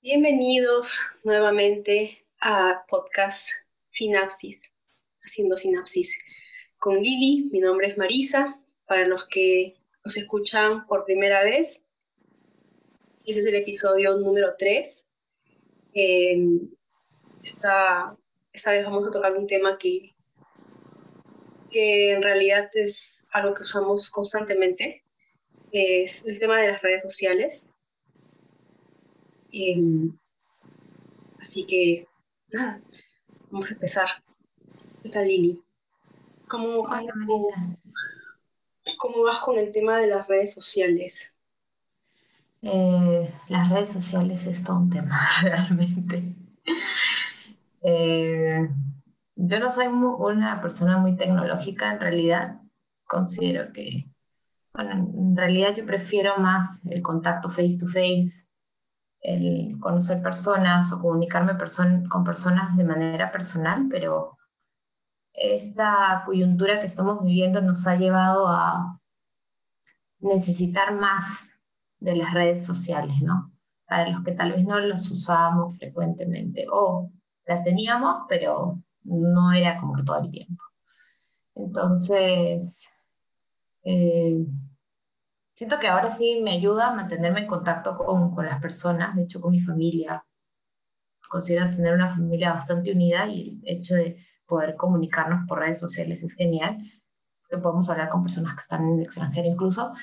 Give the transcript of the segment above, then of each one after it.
Bienvenidos nuevamente a podcast Sinapsis, haciendo sinapsis con Lili. Mi nombre es Marisa. Para los que nos escuchan por primera vez, ese es el episodio número 3. esta, esta vez vamos a tocar un tema que, que en realidad es algo que usamos constantemente. Es el tema de las redes sociales. Em, así que, nada, vamos a empezar. ¿Qué tal, Lili? ¿Cómo, ¿Cómo vas con el tema de las redes sociales? Eh, las redes sociales es todo un tema, realmente. Eh, yo no soy una persona muy tecnológica, en realidad. Considero que, bueno, en realidad yo prefiero más el contacto face to face, el conocer personas o comunicarme con personas de manera personal, pero esta coyuntura que estamos viviendo nos ha llevado a necesitar más de las redes sociales, ¿no? Para los que tal vez no los usábamos frecuentemente o las teníamos, pero no era como todo el tiempo. Entonces, eh, siento que ahora sí me ayuda a mantenerme en contacto con, con, las personas, de hecho con mi familia. Considero tener una familia bastante unida y el hecho de poder comunicarnos por redes sociales es genial, que podemos hablar con personas que están en el extranjero incluso,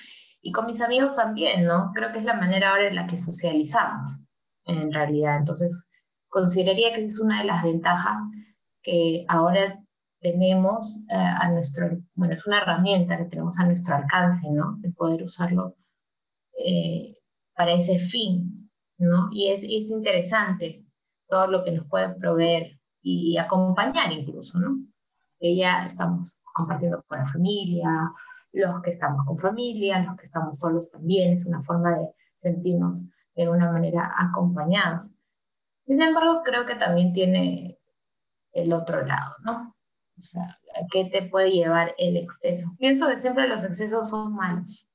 y con mis amigos también, ¿no? Creo que es la manera ahora en la que socializamos, en realidad. Entonces, consideraría que esa es una de las ventajas que ahora tenemos eh, a nuestro, bueno, es una herramienta que tenemos a nuestro alcance, ¿no? De poder usarlo eh, para ese fin, ¿no? Y es, es interesante todo lo que nos puede proveer y acompañar incluso, ¿no? Ya estamos compartiendo con la familia, los que estamos con familia, los que estamos solos también, es una forma de sentirnos de una manera acompañados. Sin embargo, creo que también tiene el otro lado, ¿no? O sea, ¿a qué te puede llevar el exceso? Pienso que siempre los excesos son malos.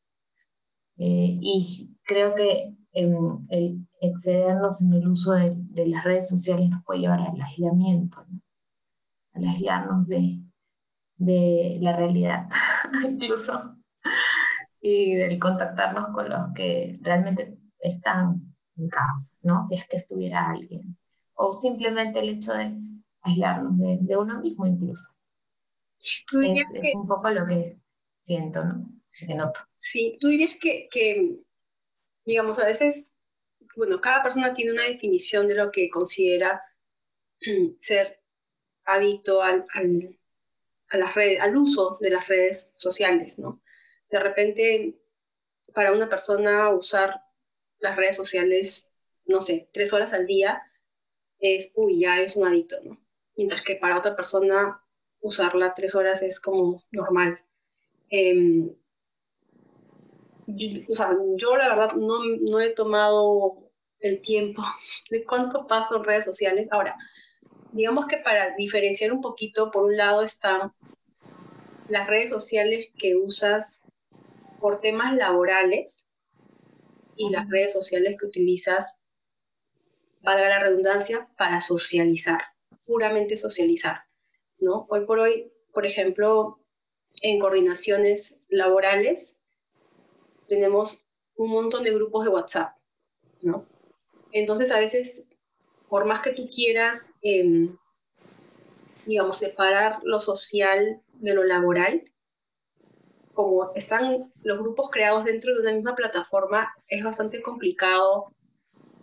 Eh, y creo que el excedernos en el uso de, las redes sociales nos puede llevar al aislamiento, al aislarnos de, de la realidad, incluso, y del contactarnos con los que realmente están en casa, ¿no? Si es que estuviera alguien. O simplemente el hecho de aislarnos de, uno mismo incluso. Es, un poco lo que siento, ¿no? Que noto. Sí, tú dirías que, que, digamos, a veces, bueno, cada persona tiene una definición de lo que considera ser adicto al, al, a las redes, al uso de las redes sociales, ¿no? De repente, para una persona usar las redes sociales, no sé, tres horas al día, es, uy, ya es un adicto, ¿no? Mientras que para otra persona usarla tres horas es como normal. Em, yo, o sea, yo la verdad no, no, he tomado el tiempo de cuánto paso en redes sociales. Ahora, digamos que para diferenciar un poquito, por un lado están las redes sociales que usas por temas laborales y las redes sociales que utilizas, valga la redundancia, para socializar puramente socializar, ¿no? Hoy por hoy, por ejemplo, en coordinaciones laborales, tenemos un montón de grupos de WhatsApp, ¿no? Entonces, a veces, por más que tú quieras, em, digamos, separar lo social de lo laboral, como están los grupos creados dentro de una misma plataforma, es bastante complicado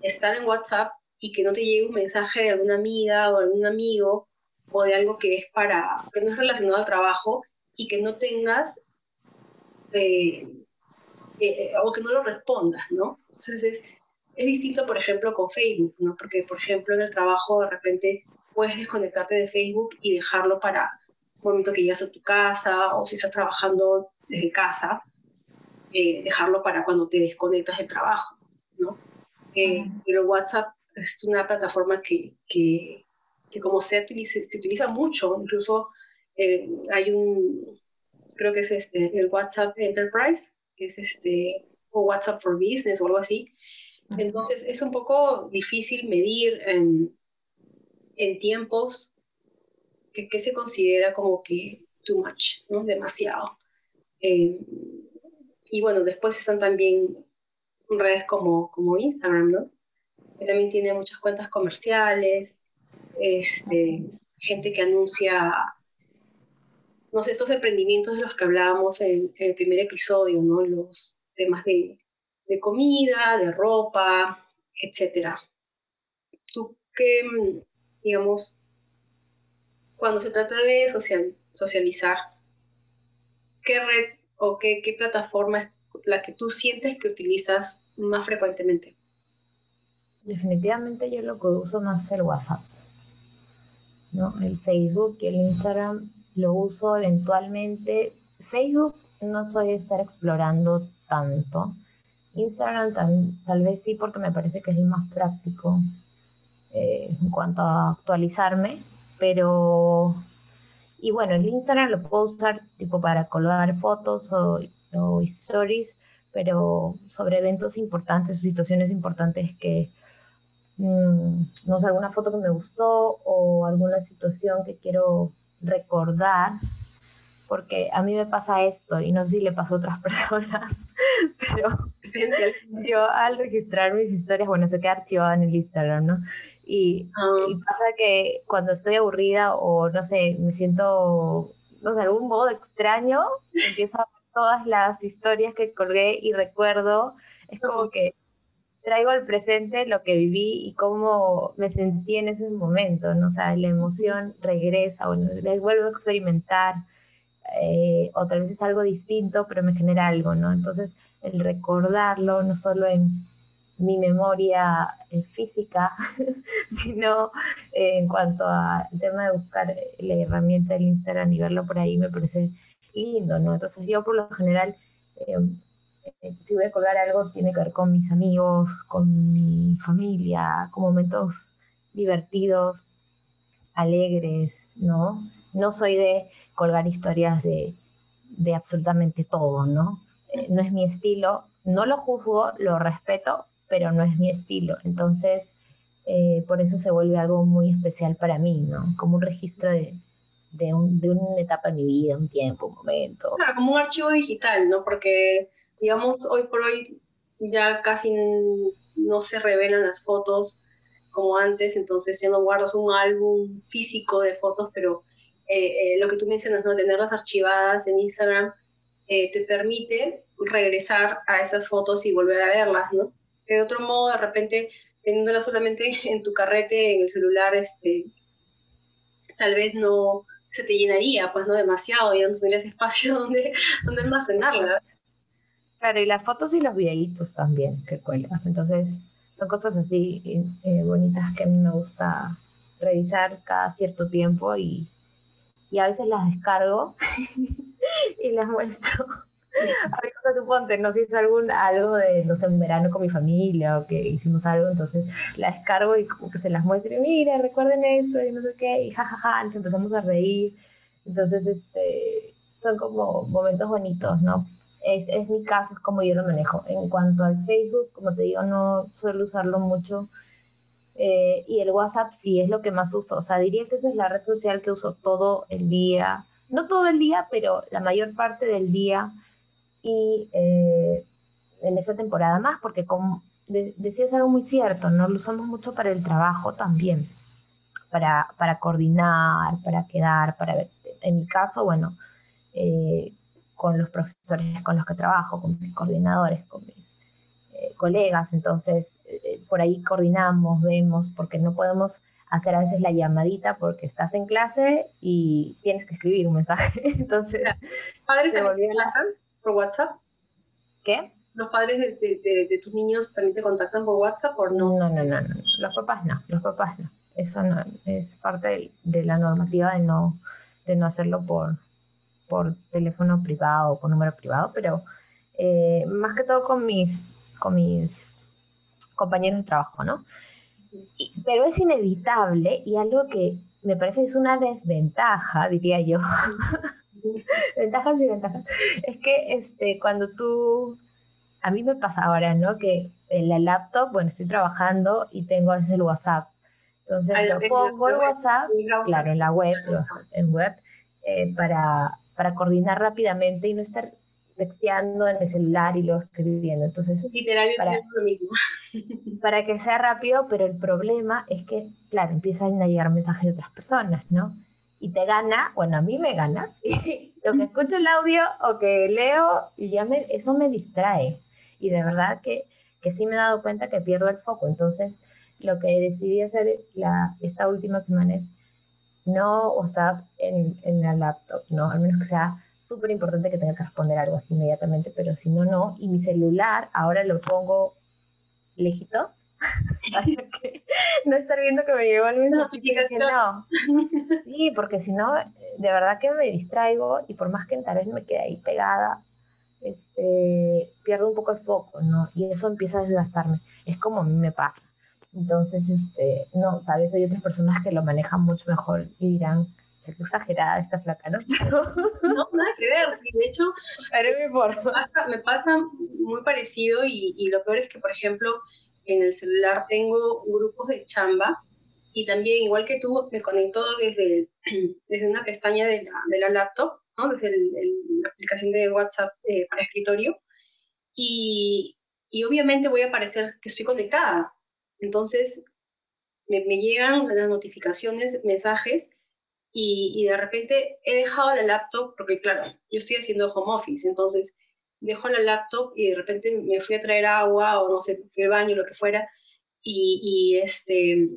estar en WhatsApp y que no te llegue un mensaje de alguna amiga o algún amigo o de algo que es para, que no es relacionado al trabajo y que no tengas eh, eh, o que no lo respondas, ¿no? Entonces es, es distinto, por ejemplo, con Facebook, ¿no? Porque, por ejemplo, en el trabajo de repente puedes desconectarte de Facebook y dejarlo para un momento que llegas a tu casa o si estás trabajando desde casa, eh, dejarlo para cuando te desconectas del trabajo, ¿no? pero WhatsApp es una plataforma que, que, que como se utiliza, se utiliza mucho, incluso eh, hay un, creo que es este, el WhatsApp Enterprise, que es este, o WhatsApp for Business o algo así, Entonces es un poco difícil medir en, tiempos que, se considera como que too much, ¿no? Demasiado. Eh, y bueno, después están también redes como, como Instagram, ¿no? Que también tiene muchas cuentas comerciales, este, gente que anuncia, no sé, estos emprendimientos de los que hablábamos en, el primer episodio, ¿no? Los temas de, de comida, de ropa, etcétera. Tú qué, digamos, cuando se trata de social, socializar, ¿qué red o qué, qué plataforma es la que tú sientes que utilizas más frecuentemente? Definitivamente yo lo que uso más es el WhatsApp. ¿no? El Facebook y el Instagram lo uso eventualmente. Facebook no soy de estar explorando tanto. Instagram tal vez sí porque me parece que es el más práctico eh, en cuanto a actualizarme, pero y bueno, el Instagram lo puedo usar tipo para colgar fotos o, stories, pero sobre eventos importantes o situaciones importantes que, no sé, alguna foto que me gustó o alguna situación que quiero recordar, porque a mí me pasa esto y no sé si le pasó a otras personas, pero yo al registrar mis historias, bueno, se queda archivada en el Instagram, ¿no? Y, ah. y, pasa que cuando estoy aburrida o no sé, me siento, no sé, de algún modo extraño, empiezo a ver todas las historias que colgué y recuerdo, es como que traigo al presente lo que viví y cómo me sentí en ese momento, ¿no? O sea, la emoción regresa, bueno, la vuelvo a experimentar, eh, o tal vez es algo distinto, pero me genera algo, ¿no? Entonces, el recordarlo, no solo en mi memoria eh, física, sino eh, en cuanto al tema de buscar la herramienta del Instagram y verlo por ahí, me parece lindo, ¿no? Entonces yo por lo general, em, si voy a colgar algo, tiene que ver con mis amigos, con mi familia, con momentos divertidos, alegres, ¿no? No soy de colgar historias de, de absolutamente todo, ¿no? no es mi estilo, no lo juzgo, lo respeto, pero no es mi estilo. Entonces, eh, por eso se vuelve algo muy especial para mí, ¿no? Como un registro de, de, un, de una etapa de mi vida, un tiempo, un momento. Claro, como un archivo digital, ¿no? Porque, digamos, hoy por hoy ya casi no se revelan las fotos como antes, entonces ya no guardas un álbum físico de fotos, pero eh, eh, lo que tú mencionas, ¿no? Tenerlas archivadas en Instagram te permite regresar a esas fotos y volver a verlas, ¿no? de otro modo, de repente, teniéndola solamente en tu carrete, en el celular, este, tal vez no se te llenaría, pues no demasiado, ya no tendrías espacio donde, donde almacenarla. Claro, y las fotos y los videitos también que cuelgas. Entonces, son cosas así eh, bonitas que a mí me gusta revisar cada cierto tiempo y, y a veces las descargo y las muestro a suponte, no sé, hice algún, algo de, no sé, un verano con mi familia o que hicimos algo, entonces la descargo y como que se las muestro y mira, recuerden esto y no sé qué, y jajaja, nos empezamos a reír. Entonces, este, son como momentos bonitos, ¿no? Es, es mi caso, es como yo lo manejo. En cuanto al Facebook, como te digo, no suelo usarlo mucho. Eh, y el WhatsApp sí es lo que más uso. O sea, diría que esa es la red social que uso todo el día. No todo el día, pero la mayor parte del día y eh, en esta temporada más, porque como decías algo muy cierto, ¿no? Lo usamos mucho para el trabajo también, para, para coordinar, para quedar, para ver. En mi caso, bueno, eh, con los profesores con los que trabajo, con mis coordinadores, con mis eh, colegas, entonces por ahí coordinamos, vemos, porque no podemos hacer a veces la llamadita porque estás en clase y tienes que escribir un mensaje. Entonces, ¿Padres se volvieron por WhatsApp? ¿Qué? ¿Los padres de, tus niños también te contactan por WhatsApp o no? No, no, no, no. Los papás no, los papás no. Eso no, es parte de, la normativa de no, de no hacerlo por, por teléfono privado o por número privado, pero eh, más que todo con mis, con mis compañeros de trabajo, ¿no? pero es inevitable y algo que me parece es una desventaja, diría yo, ventajas y ventajas. Es que este, cuando tú, a mí me pasa ahora, ¿no? Que en la laptop, bueno, estoy trabajando y tengo el WhatsApp. Entonces ah, lo pongo el WhatsApp, claro, en la web, en web, eh, para, para coordinar rápidamente y no estar texteando en el celular y luego escribiendo. Entonces, para, lo mismo. para que sea rápido, pero el problema es que, claro, empiezan a llegar mensajes de otras personas, ¿no? Y te gana, bueno, a mí me gana, lo que escucho el audio o que leo, y ya me, eso me distrae. Y de verdad que, que sí me he dado cuenta que pierdo el foco. Entonces, lo que decidí hacer la, esta última semana es no WhatsApp en, en la laptop, ¿no? Al menos que sea súper importante que tenga que responder algo así inmediatamente, pero si no, no. Y mi celular ahora lo pongo lejitos para que no estar viendo que me llegó el mensaje. No, Sí, porque si no, de verdad que me distraigo y por más que tal vez me quede ahí pegada, este, pierdo un poco el foco, ¿no? Y eso empieza a desgastarme. Es como a mí me pasa. Entonces, este, no, tal vez hay otras personas que lo manejan mucho mejor y dirán, es exagerada esta flaca, ¿no? no, nada que ver, sí, de hecho, me, pasa, muy parecido y, y, lo peor es que, por ejemplo, en el celular tengo grupos de chamba y también, igual que tú, me conecto desde, desde una pestaña de la, de la laptop, ¿no? desde la aplicación de WhatsApp eh, para escritorio y, y obviamente voy a aparecer que estoy conectada. Entonces, me, llegan las notificaciones, mensajes, y, de repente he dejado la laptop, porque claro, yo estoy haciendo home office, entonces dejo la laptop y de repente me fui a traer agua o no sé, fui al baño, lo que fuera, y, este,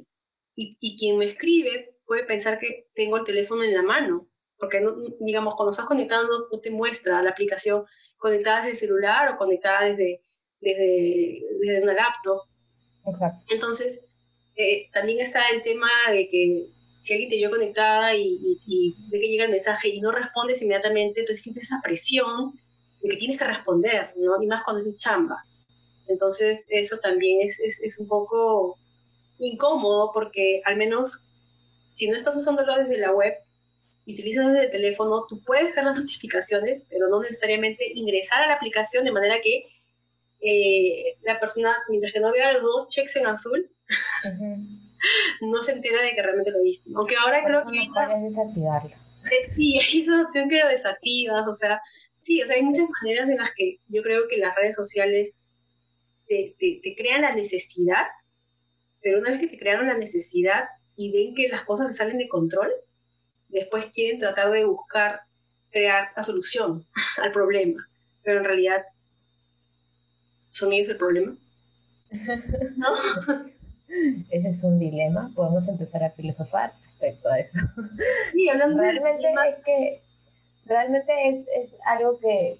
y, y, quien me escribe puede pensar que tengo el teléfono en la mano, porque no, digamos, cuando estás conectando no te muestra la aplicación conectada desde el celular o conectada desde, desde, desde una laptop. Entonces, eh, también está el tema de que si alguien te vio conectada y, ve que llega el mensaje y no respondes inmediatamente, entonces sientes esa presión de que tienes que responder, ¿no? Y más cuando es chamba. Entonces, eso también es, es, es un poco incómodo porque al menos si no estás usándolo desde la web y utilizas desde el teléfono, tú puedes ver las notificaciones, pero no necesariamente ingresar a la aplicación de manera que eh, la persona, mientras que no vea los dos checks en azul, no se entera de que realmente lo viste. Aunque ahora creo que... Es desactivarlo. Eh, sí, hay una opción que lo desactivas, o sea, sí, o sea, hay muchas maneras en las que yo creo que las redes sociales te, te, crean la necesidad, pero una vez que te crearon la necesidad y ven que las cosas salen de control, después quieren tratar de buscar crear la solución al problema, pero en realidad son ellos el problema. ¿No? Ese es un dilema. Podemos empezar a filosofar respecto a eso. Sí, hablando realmente es que realmente es, es, algo que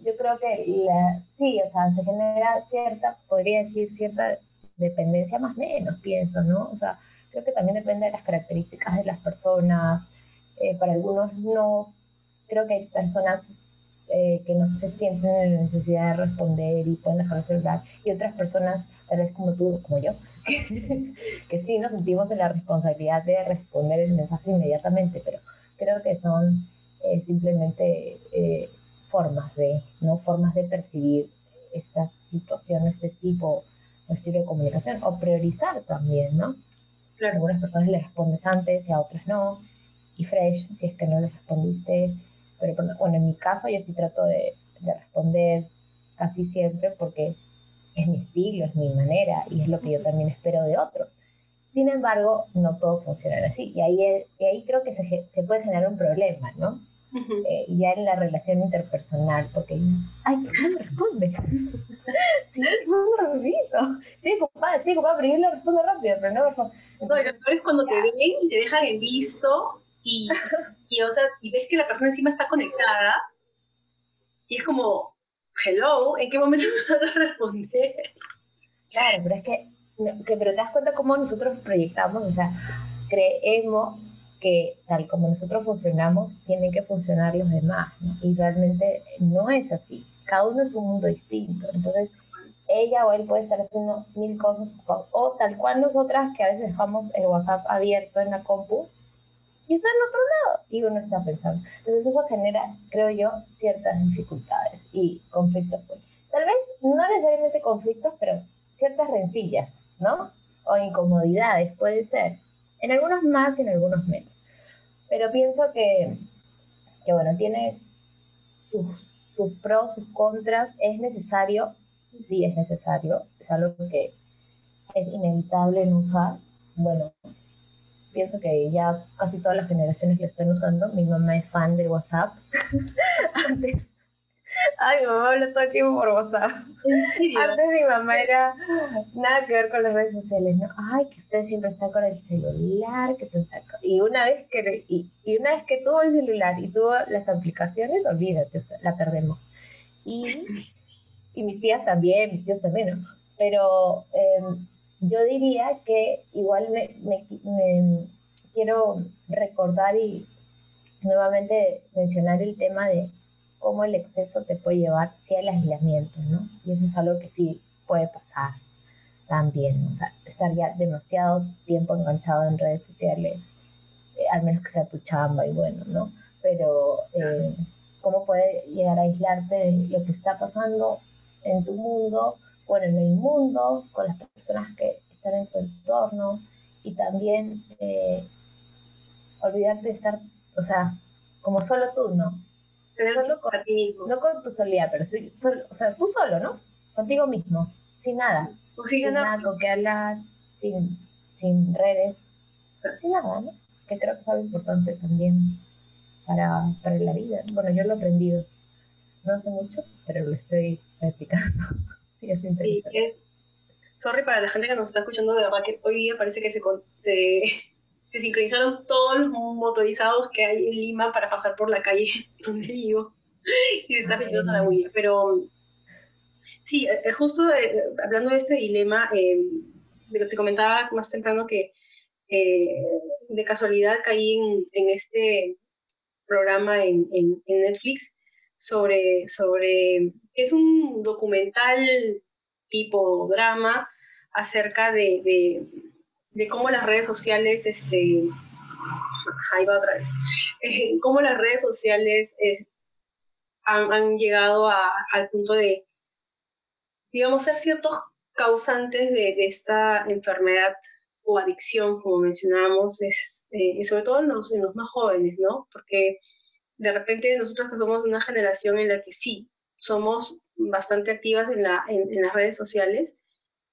yo creo que la, sí, o sea, se genera cierta, podría decir cierta dependencia más o menos, pienso, ¿no? O sea, creo que también depende de las características de las personas. Eh, para algunos no, creo que hay personas eh, que no se sienten en la necesidad de responder y pueden dejar el celular y otras personas tal vez como tú, como yo, que sí nos sentimos en la responsabilidad de responder el mensaje inmediatamente, pero creo que son eh, simplemente eh, formas de, ¿no? Formas de percibir esta situación, este tipo, estilo de comunicación, o priorizar también, ¿no? Claro. A algunas personas les respondes antes y a otras no, y fresh, si es que no les respondiste, pero bueno, en mi caso yo sí trato de, de responder casi siempre porque es mi estilo, es mi manera y es lo que yo también espero de otros. Sin embargo, no todos funcionan así y ahí, y ahí creo que se, se, puede generar un problema, ¿no? Eh, ya en la relación interpersonal, porque, ay, no me responde? sí, no rapidito. Sí, papá, sí, papá, pero yo le respondo rápido, pero no me responde. No, y lo peor es cuando te ven y te dejan en visto y, y, o sea, y ves que la persona encima está conectada y es como, hello, ¿en qué momento me vas a responder? Claro, pero es que, que, pero te das cuenta cómo nosotros proyectamos, o sea, creemos que tal como nosotros funcionamos, tienen que funcionar los demás, y realmente no es así. Cada uno es un mundo distinto. Entonces, ella o él puede estar haciendo mil cosas o tal cual nosotras que a veces dejamos el WhatsApp abierto en la compu y está en otro lado y uno está pensando. Entonces eso genera, creo yo, ciertas dificultades y conflictos. Pues. Tal vez no necesariamente conflictos, pero ciertas rencillas, ¿no? O incomodidades, puede ser. En algunos más y en algunos menos. Pero pienso que, que bueno, tiene sus, sus pros, sus contras. Es necesario, sí es necesario, es algo que es inevitable no usar. Bueno, pienso que ya casi todas las generaciones lo están usando. Mi mamá es fan de WhatsApp. Antes Ay, mi mamá habla todo el tiempo por WhatsApp. Antes mi mamá era nada que ver con las redes sociales, ¿no? Ay, que usted siempre está con el celular, que está Y una vez que y, una vez que tuvo el celular y tuvo las aplicaciones, olvídate, la perdemos. Y, y mis tías también, mis tíos también, ¿no? Pero em, yo diría que igual me, me quiero recordar y nuevamente mencionar el tema de cómo el exceso te puede llevar hacia el aislamiento, ¿no? Y eso es algo que sí puede pasar también, o sea, estar ya demasiado tiempo enganchado en redes sociales, eh, al menos que sea tu chamba y bueno, ¿no? Pero eh, cómo puede llegar a aislarte de lo que está pasando en tu mundo, bueno, en el mundo, con las personas que están en tu entorno y también eh, olvidarte de estar, o sea, como solo tú, ¿no? solo con, ti mismo. No con tu soledad, pero sí, solo, o sea, tú solo, ¿no? Contigo mismo, sin nada. sin nada con que hablar, sin, sin redes, sin nada, ¿no? Que creo que es algo importante también para, para la vida. Bueno, yo lo he aprendido. No sé mucho, pero lo estoy practicando. sí, es Sí, es... Sorry para la gente que nos está escuchando, de verdad que hoy día parece que se, se se sincronizaron todos los motorizados que hay en Lima para pasar por la calle donde vivo y se está metiendo la huella. Pero sí, eh, eh, justo eh, hablando de este dilema, te comentaba más temprano que de casualidad caí en, este programa en, Netflix sobre, sobre, es un documental tipo drama acerca de de cómo las redes sociales, este, ahí va otra vez, eh, cómo las redes sociales han, llegado al punto de, digamos, ser ciertos causantes de, esta enfermedad o adicción, como mencionábamos, es, eh, sobre todo en los, en los más jóvenes, ¿no? Porque de repente nosotros que somos una generación en la que sí, somos bastante activas en, la, en las redes sociales,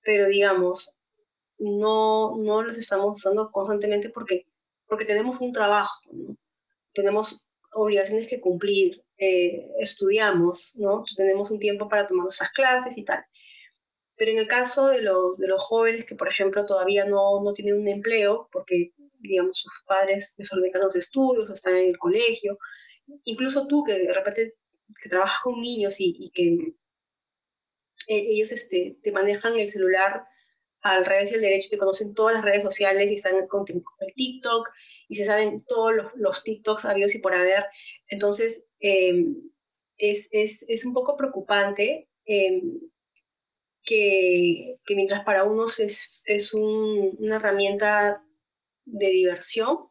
pero digamos, no, no los estamos usando constantemente porque, porque tenemos un trabajo, tenemos obligaciones que cumplir, eh, estudiamos, ¿no? tenemos un tiempo para tomar nuestras clases y tal. Pero en el caso de los, de los jóvenes que, por ejemplo, todavía no, no tienen un empleo porque, digamos, sus padres les los estudios o están en el colegio, incluso tú que de repente que trabajas con niños y, que eh, ellos este, te manejan el celular al revés y al derecho, te conocen todas las redes sociales y están con, el TikTok y se saben todos los, los TikToks habidos y por haber. Entonces, em, es, es, es, un poco preocupante em, que, que, mientras para unos es, es un, una herramienta de diversión,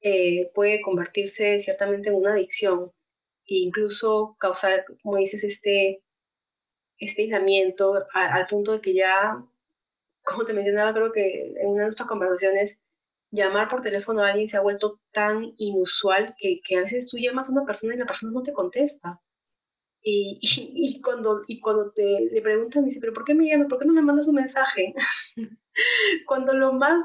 eh, puede convertirse ciertamente en una adicción e incluso causar, como dices, este, este aislamiento al punto de que ya como te mencionaba, creo que en una de nuestras conversaciones, llamar por teléfono a alguien se ha vuelto tan inusual que, que a veces tú llamas a una persona y la persona no te contesta. Y, y, cuando, y cuando te le preguntan, dice, pero ¿por qué me llamas? ¿Por qué no me mandas un mensaje? cuando lo más,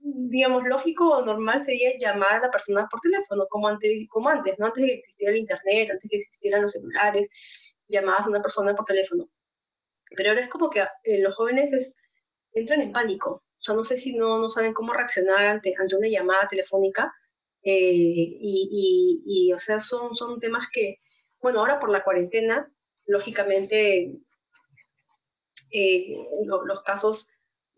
digamos, lógico o normal sería llamar a la persona por teléfono, como antes, como antes, ¿no? Antes de que existiera el internet, antes de que existieran los celulares, llamabas a una persona por teléfono. Pero ahora es como que eh, los jóvenes es entran en pánico. O sea, no sé si no, no saben cómo reaccionar ante, ante una llamada telefónica. Eh, y, y, o sea, son, son temas que, bueno, ahora por la cuarentena, lógicamente, eh, los casos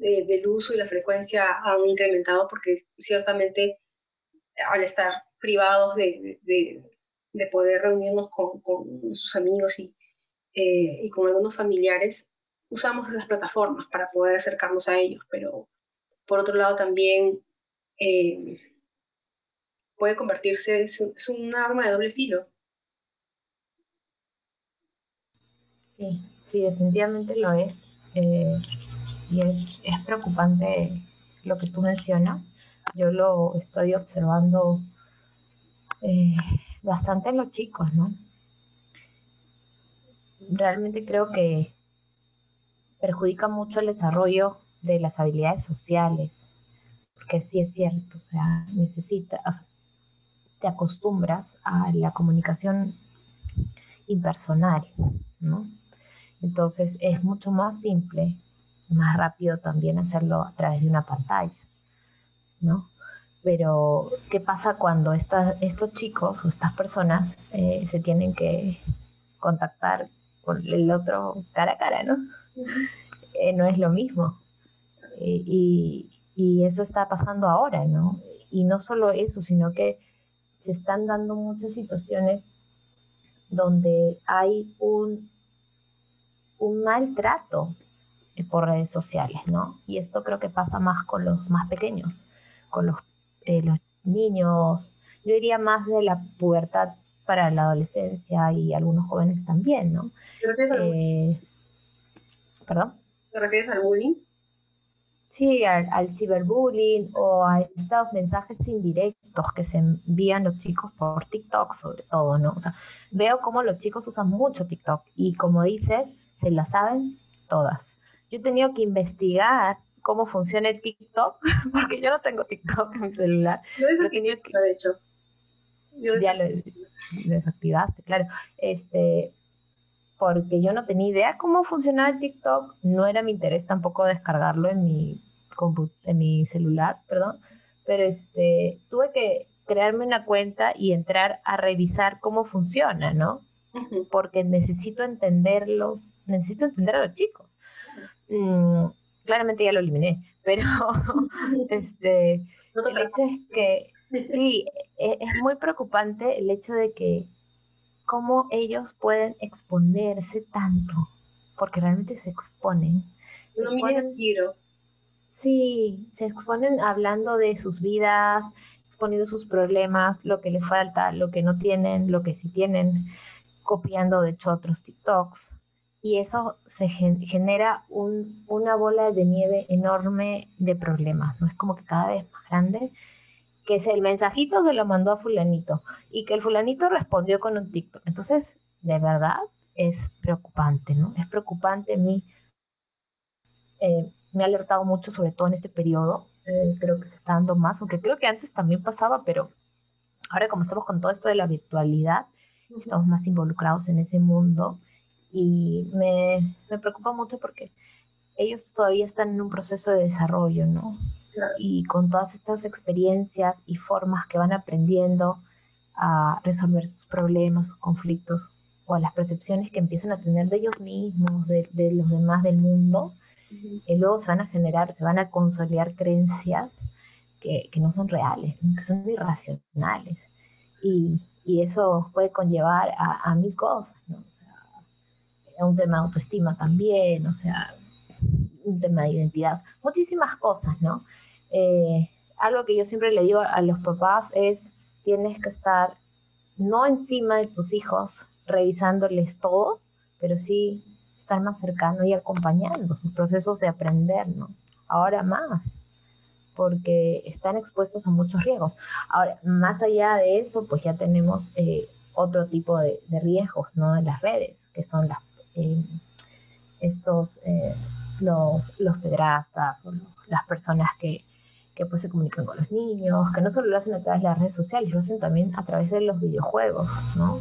del uso y la frecuencia han incrementado porque ciertamente al estar privados de, de, de poder reunirnos con, sus amigos y, eh, y con algunos familiares, usamos esas plataformas para poder acercarnos a ellos, pero por otro lado también eh, puede convertirse, es, un arma de doble filo. Sí, sí, definitivamente lo es. Eh, y es, es preocupante lo que tú mencionas. Yo lo estoy observando eh, bastante en los chicos, ¿no? Realmente creo que perjudica mucho el desarrollo de las habilidades sociales, porque sí es cierto, o sea, necesitas, te acostumbras a la comunicación impersonal, ¿no? Entonces es mucho más simple, más rápido también hacerlo a través de una pantalla, ¿no? Pero, ¿qué pasa cuando estos chicos o estas personas eh, se tienen que contactar con el otro cara a cara, ¿no? Eh, no es lo mismo. Eh, y, y eso está pasando ahora, ¿no? Y no solo eso, sino que se están dando muchas situaciones donde hay un, un maltrato por redes sociales, ¿no? Y esto creo que pasa más con los más pequeños, con los, eh, los niños, yo diría más de la pubertad para la adolescencia y algunos jóvenes también, ¿no? ¿Te refieres al eh, ¿Perdón? ¿Te refieres al bullying? Sí, al, ciberbullying o a estos mensajes indirectos que se envían los chicos por TikTok sobre todo, ¿no? O sea, veo cómo los chicos usan mucho TikTok y como dices, se la saben todas. Yo he tenido que investigar cómo funciona el TikTok, porque yo no tengo TikTok en mi celular. Yo desactivé, que... de hecho. ya lo desactivaste, claro. Este, porque yo no tenía idea cómo funcionaba el TikTok, no era mi interés tampoco descargarlo en mi, en mi celular, perdón, pero este, tuve que crearme una cuenta y entrar a revisar cómo funciona, ¿no? Porque necesito entenderlos, necesito entender a los chicos. Mm, claramente ya lo eliminé, pero este, el hecho es que sí, e, es muy preocupante el hecho de que cómo ellos pueden exponerse tanto, porque realmente se exponen. No miren tiro. Sí, se exponen hablando de sus vidas, exponiendo sus problemas, lo que les falta, lo que no tienen, lo que sí tienen, copiando de hecho otros TikToks. Y eso se genera un, una bola de nieve enorme de problemas, ¿no? Es como que cada vez más grande que es el mensajito se lo mandó a fulanito y que el fulanito respondió con un TikTok. Entonces, de verdad, es preocupante, ¿no? Es preocupante, a mí eh, me ha alertado mucho, sobre todo en este periodo, eh, creo que se está dando más, aunque creo que antes también pasaba, pero ahora como estamos con todo esto de la virtualidad, estamos más involucrados en ese mundo y me, me preocupa mucho porque ellos todavía están en un proceso de desarrollo, ¿no? y con todas estas experiencias y formas que van aprendiendo a resolver sus problemas, sus conflictos o a las percepciones que empiezan a tener de ellos mismos, de, los demás del mundo, y luego se van a generar, se van a consolidar creencias que, no son reales, que son irracionales. Y, eso puede conllevar a, a mil cosas, ¿no? Un tema de autoestima también, o sea, un tema de identidad, muchísimas cosas, ¿no? Eh, algo que yo siempre le digo a los papás es, tienes que estar no encima de tus hijos, revisándoles todo, pero sí estar más cercano y acompañando sus procesos de aprender, ¿no? Ahora más, porque están expuestos a muchos riesgos. Ahora, más allá de eso, pues ya tenemos eh, otro tipo de, riesgos, ¿no? En las redes, que son las, eh, estos, los, los pedrastas, las personas que que pues se comunican con los niños, que no solo lo hacen a través de las redes sociales, lo hacen también a través de los videojuegos, ¿no?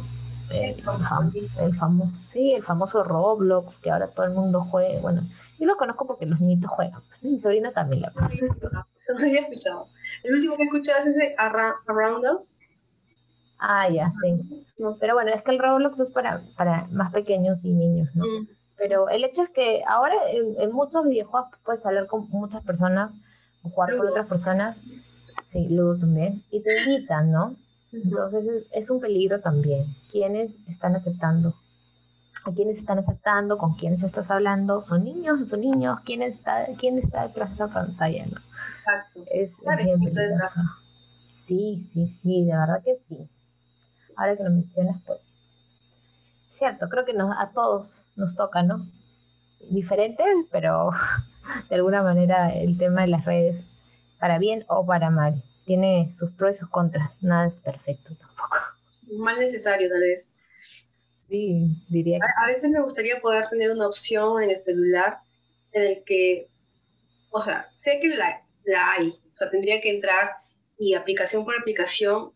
El, famoso, sí, el famoso Roblox, que ahora todo el mundo juega, bueno, yo lo conozco porque los niñitos juegan, mi sobrina también la Eso no había escuchado. El último que he escuchado es ese Around Us. Ah, ya, sí. No Pero bueno, es que el Roblox es para, para más pequeños y niños, ¿no? Mm. Pero el hecho es que ahora en, en, muchos videojuegos puedes hablar con muchas personas o jugar con otras personas, sí, luego también, y te invitan, ¿no? Entonces es, un peligro también. ¿Quiénes están aceptando? ¿A quiénes están aceptando? ¿Con quiénes estás hablando? ¿Son niños? ¿No son niños? ¿Quién está, quién está detrás de esa pantalla? ¿no? Exacto. Es, bien peligroso. Sí, sí, sí, de verdad que sí. Ahora que lo mencionas, pues. Cierto, creo que nos, a todos nos toca, ¿no? diferentes, pero de alguna manera el tema de las redes, para bien o para mal, tiene sus pros y sus contras, nada es perfecto tampoco. Mal necesario tal vez. Sí, diría que... a, veces me gustaría poder tener una opción en el celular en el que, o sea, sé que la, la hay, o sea, tendría que entrar y aplicación por aplicación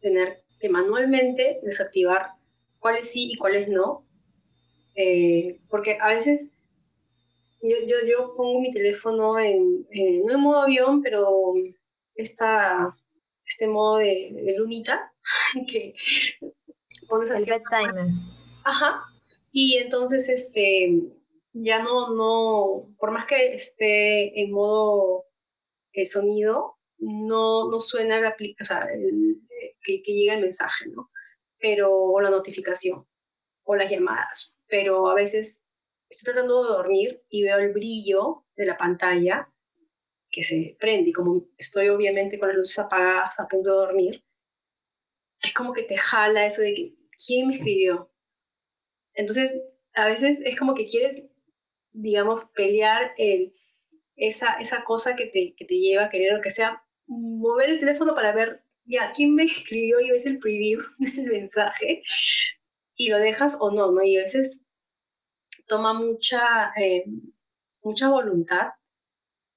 tener que manualmente desactivar cuáles sí y cuáles no, eh, porque a veces yo, yo, yo, pongo mi teléfono en, no en modo avión, pero esta, este modo de, lunita, que pones así. El bedtime. Ajá. Y entonces, este, ya no, no, por más que esté en modo el sonido, no, no suena la, o sea, que, que llega el mensaje, ¿no? Pero, o la notificación, o las llamadas. Pero a veces estoy tratando de dormir y veo el brillo de la pantalla que se prende y como estoy obviamente con las luces apagadas a punto de dormir, es como que te jala eso de que, ¿quién me escribió? Entonces, a veces es como que quieres, digamos, pelear el, esa, esa cosa que te, que te lleva a querer, o que sea, mover el teléfono para ver, ya, ¿quién me escribió? Y ves el preview del mensaje y lo dejas o no, ¿no? Y a veces toma mucha, eh, mucha voluntad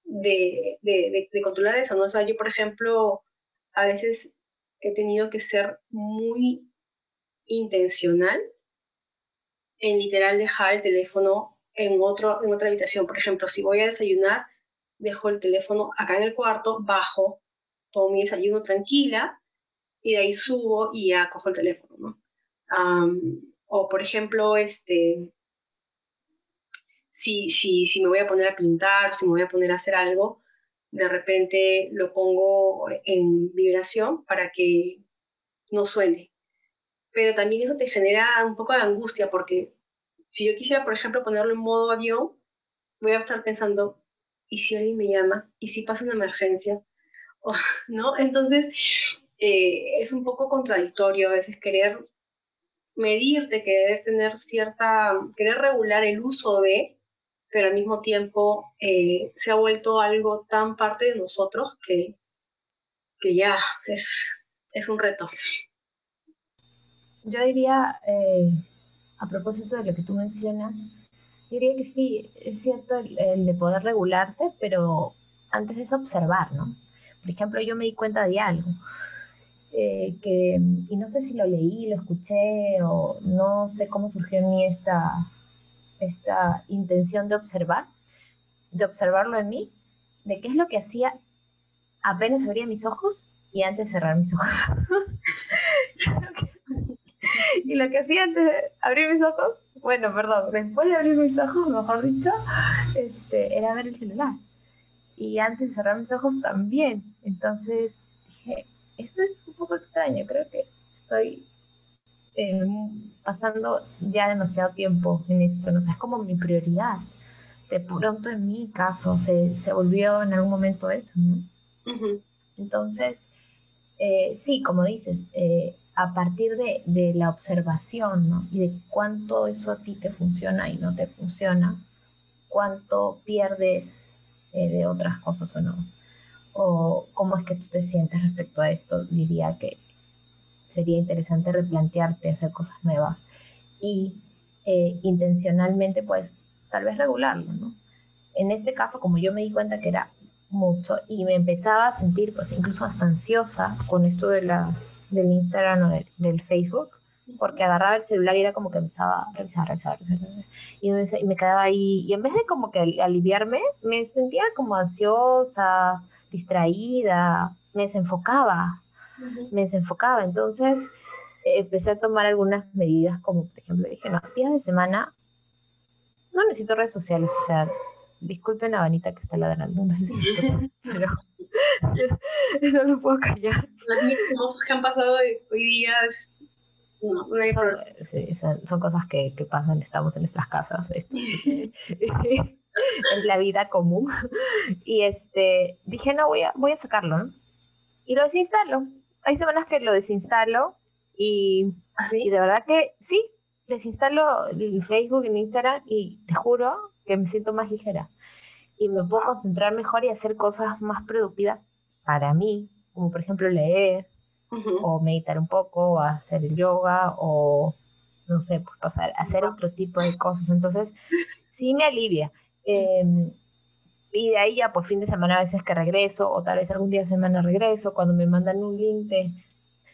de, de, de, controlar eso, ¿no? O sea, yo, por ejemplo, a veces he tenido que ser muy intencional en literal dejar el teléfono en, otro, en otra habitación. Por ejemplo, si voy a desayunar, dejo el teléfono acá en el cuarto, bajo, tomo mi desayuno tranquila y de ahí subo y ya cojo el teléfono, ¿no? o por ejemplo, este, si, si, si me voy a poner a pintar, si me voy a poner a hacer algo, de repente lo pongo en vibración para que no suene. Pero también eso te genera un poco de angustia porque si yo quisiera, por ejemplo, ponerlo en modo avión, voy a estar pensando, ¿y si alguien me llama? ¿Y si pasa una emergencia? ¿No? Entonces, eh, es un poco contradictorio a veces querer medirte, querer tener cierta, querer regular el uso de, pero al mismo tiempo eh, se ha vuelto algo tan parte de nosotros que, que ya es, es un reto. Yo diría, eh, a propósito de lo que tú mencionas, yo diría que sí, es cierto el, de poder regularse, pero antes es observar, ¿no? Por ejemplo, yo me di cuenta de algo, eh, que, y no sé si lo leí, lo escuché, o no sé cómo surgió en mí esta, esta intención de observar, de observarlo en mí, de qué es lo que hacía apenas abría mis ojos y antes de cerrar mis ojos. y lo que hacía antes de abrir mis ojos, bueno, perdón, después de abrir mis ojos, mejor dicho, este, era ver el celular. Y antes de cerrar mis ojos también. Entonces dije, esto es un poco extraño, creo que estoy eh, pasando ya demasiado tiempo en esto, ¿no? es como mi prioridad. De pronto en mi caso se, se volvió en algún momento eso, ¿no? Entonces, eh, sí, como dices, eh, a partir de, de, la observación, ¿no? Y de cuánto eso a ti te funciona y no te funciona, cuánto pierdes de otras cosas o no, o cómo es que tú te sientes respecto a esto, diría que sería interesante replantearte hacer cosas nuevas y eh, intencionalmente pues tal vez regularlo, ¿no? En este caso, como yo me di cuenta que era mucho y me empezaba a sentir pues incluso hasta ansiosa con esto de la, del Instagram o del, Facebook, porque agarraba el celular y era como que empezaba a revisar, revisar, revisar, y me, y me quedaba ahí, y en vez de como que aliviarme, me sentía como ansiosa, distraída, me desenfocaba, me desenfocaba. Entonces eh, empecé a tomar algunas medidas, como por ejemplo dije, no, días de semana no necesito redes sociales, o sea, disculpen a Vanita que está ladrando, no sé si pero no lo puedo callar. Las mismas que han pasado hoy día no, no hay son, sí, son, cosas que, que, pasan, estamos en nuestras casas. es la vida común. Y este dije, no, voy a, voy a sacarlo, ¿no? Y lo desinstalo hay semanas que lo desinstalo y, ¿Ah, y de verdad que sí, desinstalo el Facebook, el Instagram y te juro que me siento más ligera. Y me puedo concentrar mejor y hacer cosas más productivas para mí, como por ejemplo leer, o meditar un poco, o hacer el yoga, o no sé, pues pasar, hacer otro tipo de cosas. Entonces, sí me alivia. Em, y de ahí ya, pues fin de semana a veces que regreso, o tal vez algún día de semana regreso, cuando me mandan un link de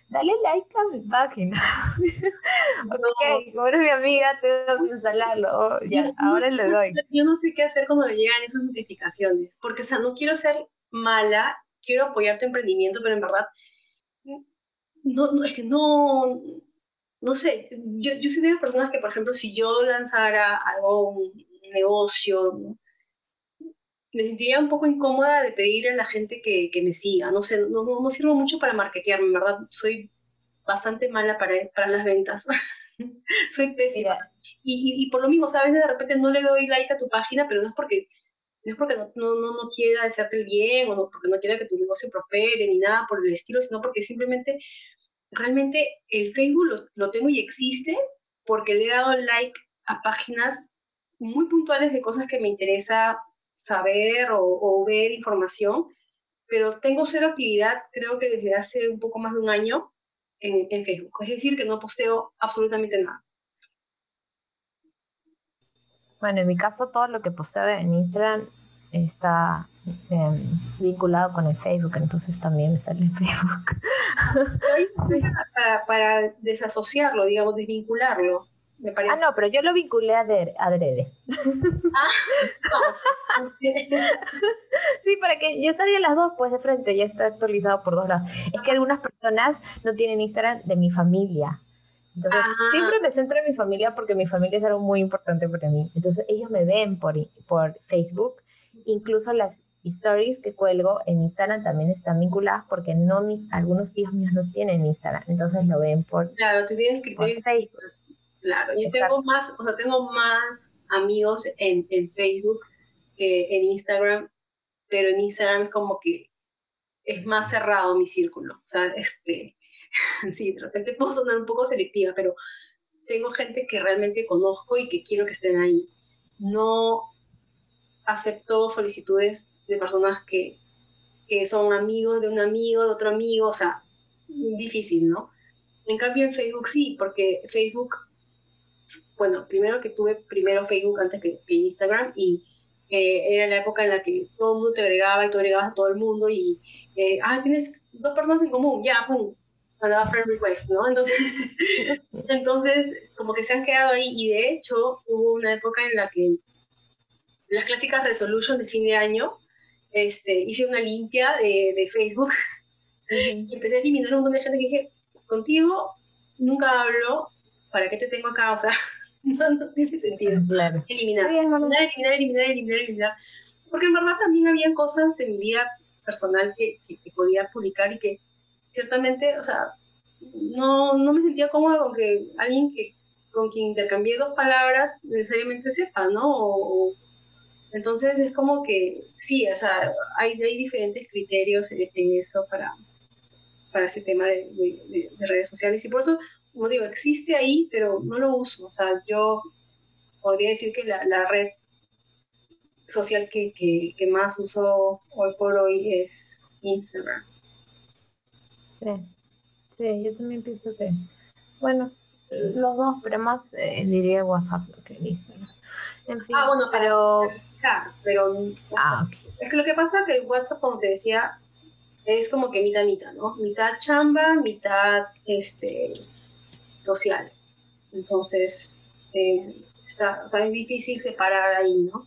dale like a mi página. ok, como eres mi amiga, tengo que instalarlo. Ya, ahora le doy. Yo no sé qué hacer cuando me llegan esas notificaciones, porque, o sea, no quiero ser mala, quiero apoyar tu emprendimiento, pero en verdad, no, no es que no, no sé, yo, yo soy de las personas que, por ejemplo, si yo lanzara algo, un negocio, me sentiría un poco incómoda de pedir a la gente que, que me siga. No sé, no, no, sirvo mucho para marketearme, verdad. Soy bastante mala para, para las ventas. Soy pésima. Y, y, por lo mismo, ¿sabes? De repente no le doy like a tu página, pero no es porque no es porque no, no, no, quiera desearte el bien o no, porque no quiera que tu negocio prospere ni nada por el estilo, sino porque simplemente, realmente el Facebook lo, lo tengo y existe porque le he dado like a páginas muy puntuales de cosas que me interesa saber o, ver información, pero tengo cero actividad, creo que desde hace un poco más de un año en, Facebook. Es decir, que no posteo absolutamente nada. Bueno, en mi caso todo lo que posteo en Instagram está em, vinculado con el Facebook, entonces también me sale en Facebook. para, para desasociarlo, digamos, desvincularlo. Ah, no, pero yo lo vinculé a adrede. Ah, sí, para que yo estaría las dos, pues de frente, ya está actualizado por dos lados. Es que algunas personas no tienen Instagram de mi familia. Entonces, ah. siempre me centro en mi familia porque mi familia es algo muy importante para mí. Entonces, ellos me ven por, por Facebook. Incluso las stories que cuelgo en Instagram también están vinculadas porque no algunos tíos míos no tienen Instagram. Entonces, lo ven por, claro, tú tienes Facebook. Claro, yo tengo más, o sea, tengo más amigos en, en Facebook que en Instagram, pero en Instagram es como que es más cerrado mi círculo. O sea, este, sí, de repente puedo sonar un poco selectiva, pero tengo gente que realmente conozco y que quiero que estén ahí. No acepto solicitudes de personas que, que son amigos de un amigo, de otro amigo, o sea, difícil, ¿no? En cambio en Facebook sí, porque Facebook bueno, primero que tuve primero Facebook antes que, Instagram y eh, era la época en la que todo el mundo te agregaba y tú agregabas a todo el mundo y, eh, ah, tienes dos personas en común, ya, pum, mandaba friend request, ¿no? Entonces, entonces, como que se han quedado ahí y de hecho hubo una época en la que las clásicas resolutions de fin de año, este, hice una limpia de, de Facebook y empecé a eliminar un montón de gente que dije, contigo nunca hablo, ¿para qué te tengo acá? O sea, no, tiene sentido. Claro. Eliminar. eliminar, eliminar, eliminar, eliminar, eliminar, Porque en verdad también había cosas en mi vida personal que, que, podía publicar y que ciertamente, o sea, no, no me sentía cómoda con que alguien que con quien intercambié dos palabras necesariamente sepa, ¿no? Entonces es como que sí, o sea, hay, hay diferentes criterios en, eso para, para ese tema de, de, redes sociales y por eso como digo, existe ahí, pero no lo uso. O sea, yo podría decir que la, red social que, que, más uso hoy por hoy es Instagram. Sí, sí, yo también pienso que, bueno, los dos, pero más eh, diría WhatsApp que Instagram. ah, bueno, pero... pero ah, es que lo que pasa es que WhatsApp, como te decía, es como que mitad mitad, ¿no? Mitad chamba, mitad este social. Entonces, eh, está, está difícil separar ahí, ¿no?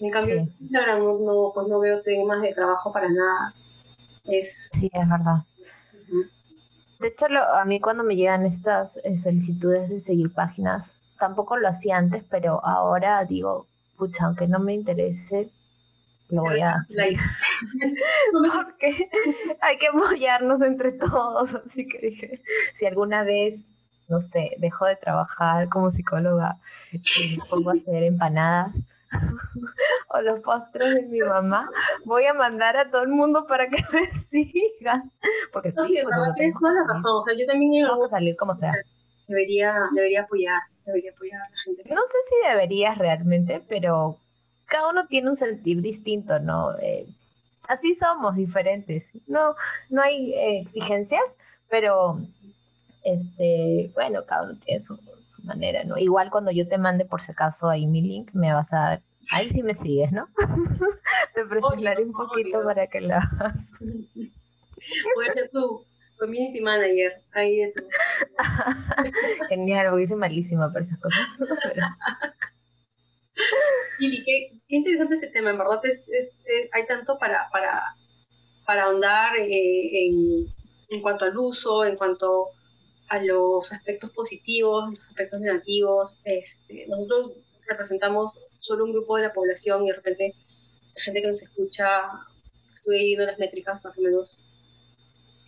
En cambio, Instagram no, pues no veo temas de trabajo para nada. Es... Sí, es verdad. De hecho, a mí cuando me llegan estas eh, solicitudes de seguir páginas, tampoco lo hacía antes, pero ahora digo, pucha, aunque no me interese, lo voy a hacer. Porque hay que apoyarnos entre todos, así que dije, si alguna vez no sé, dejo de trabajar como psicóloga y me pongo a hacer empanadas o los postres de mi mamá, voy a mandar a todo el mundo para que me sigan. Porque no, sí, verdad tienes toda la razón. O sea, yo también Vamos a salir como sea. Debería, debería apoyar, debería apoyar a la gente. No sé si deberías realmente, pero cada uno tiene un sentir distinto, ¿no? Eh, así somos diferentes. No, no hay eh, exigencias, pero este, bueno, cada uno tiene su, manera, ¿no? Igual cuando yo te mande por si acaso ahí mi link, me vas a ahí sí me sigues, ¿no? te presionaré un poquito para que lo hagas. A ser tu community manager, ahí eso. Genial, porque soy malísima para esas cosas. Y qué, qué, interesante ese tema, en verdad es, es, hay tanto para, para, para ahondar eh, en, en cuanto al uso, en cuanto a los aspectos positivos, los aspectos negativos. Este, nosotros representamos solo un grupo de la población y de repente la gente que nos escucha, estuve viendo las métricas más o menos,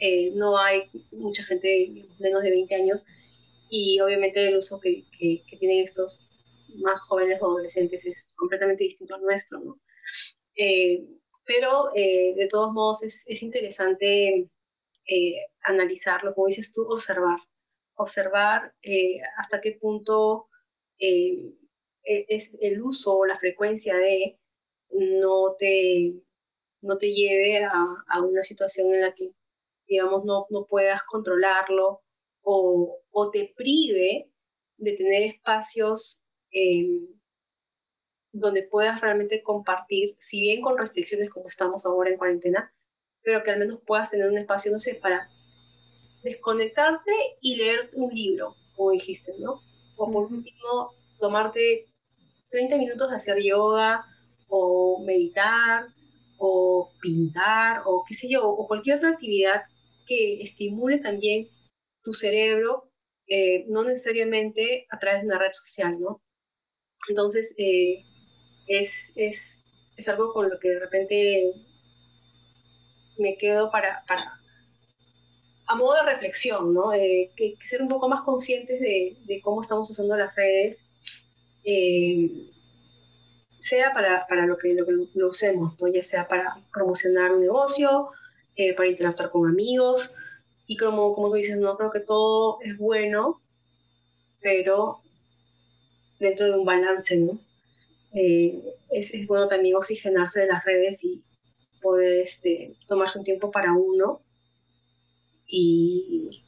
eh, no hay mucha gente menos de 20 años y obviamente el uso que, que, tienen estos más jóvenes o adolescentes es completamente distinto al nuestro, ¿no? Eh, pero eh, de todos modos es, es interesante analizarlo, como dices tú, observar, observar hasta qué punto e, es el uso o la frecuencia de no te, no te lleve a, a una situación en la que, digamos, no, no puedas controlarlo o, o te prive de tener espacios em, donde puedas realmente compartir, si bien con restricciones como estamos ahora en cuarentena, pero que al menos puedas tener un espacio, no sé, para desconectarte y leer un libro, como dijiste, ¿no? O por último, tomarte 30 minutos de hacer yoga o meditar o pintar o qué sé yo, o cualquier otra actividad que estimule también tu cerebro, eh, no necesariamente a través de una red social, ¿no? Entonces, eh, es, es, es, algo con lo que de repente me quedo para, a modo de reflexión, ¿no? que, ser un poco más conscientes de, cómo estamos usando las redes eh, sea para, para lo, que, lo, usemos, ya sea para promocionar un negocio, eh, para interactuar con amigos, y como, como tú dices, no creo que todo es bueno, pero dentro de un balance, ¿no? Eh, es, es, bueno también oxigenarse de las redes y poder este, tomarse un tiempo para uno. Y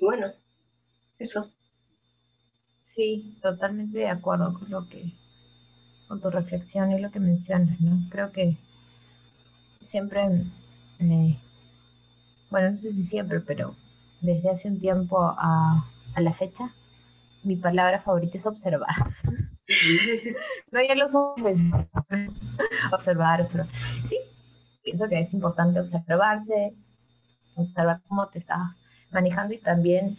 bueno, eso. Sí, totalmente de acuerdo con lo que, con tu reflexión y lo que mencionas, ¿no? Creo que siempre, bueno, no sé si siempre, pero desde hace un tiempo a, a la fecha, mi palabra favorita es observar. no ya los hombres, observar, pero sí, pienso que es importante observarse, observar cómo te estás manejando y también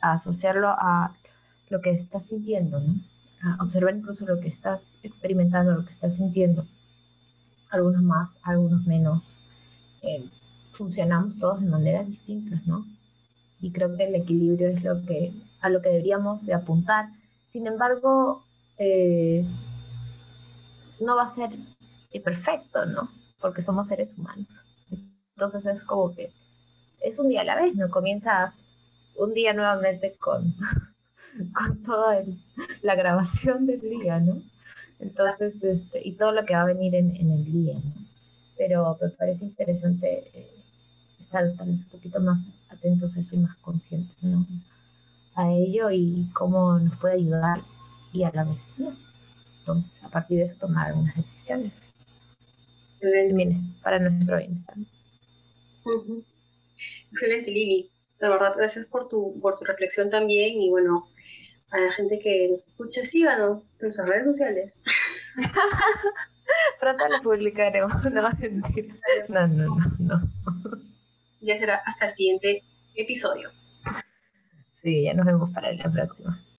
asociarlo a lo que estás sintiendo, ¿no? observar incluso lo que estás experimentando, lo que estás sintiendo. Algunos más, algunos menos. Eh, funcionamos todos de maneras distintas, ¿no? Y creo que el equilibrio es lo que, a lo que deberíamos de apuntar. Sin embargo, eh, no va a ser perfecto, ¿no? Porque somos seres humanos. Entonces es como que es un día a la vez, ¿no? Comienza un día nuevamente con con toda la grabación del día, ¿no? Entonces, este, y todo lo que va a venir en, el día, ¿no? Pero me parece interesante eh, estar un poquito más atentos a eso y más conscientes, ¿no? A ello y cómo nos puede ayudar y a la vez, ¿no? Entonces, a partir de eso tomar algunas decisiones. Excelente. para nuestro bienestar. Excelente, Lili. De verdad, gracias por tu, por tu reflexión también y bueno, a la gente que nos escucha, síganos en nuestras redes sociales. Pronto lo publicaremos, no no, no, no. Ya será hasta el siguiente episodio. Sí, ya nos vemos para la próxima.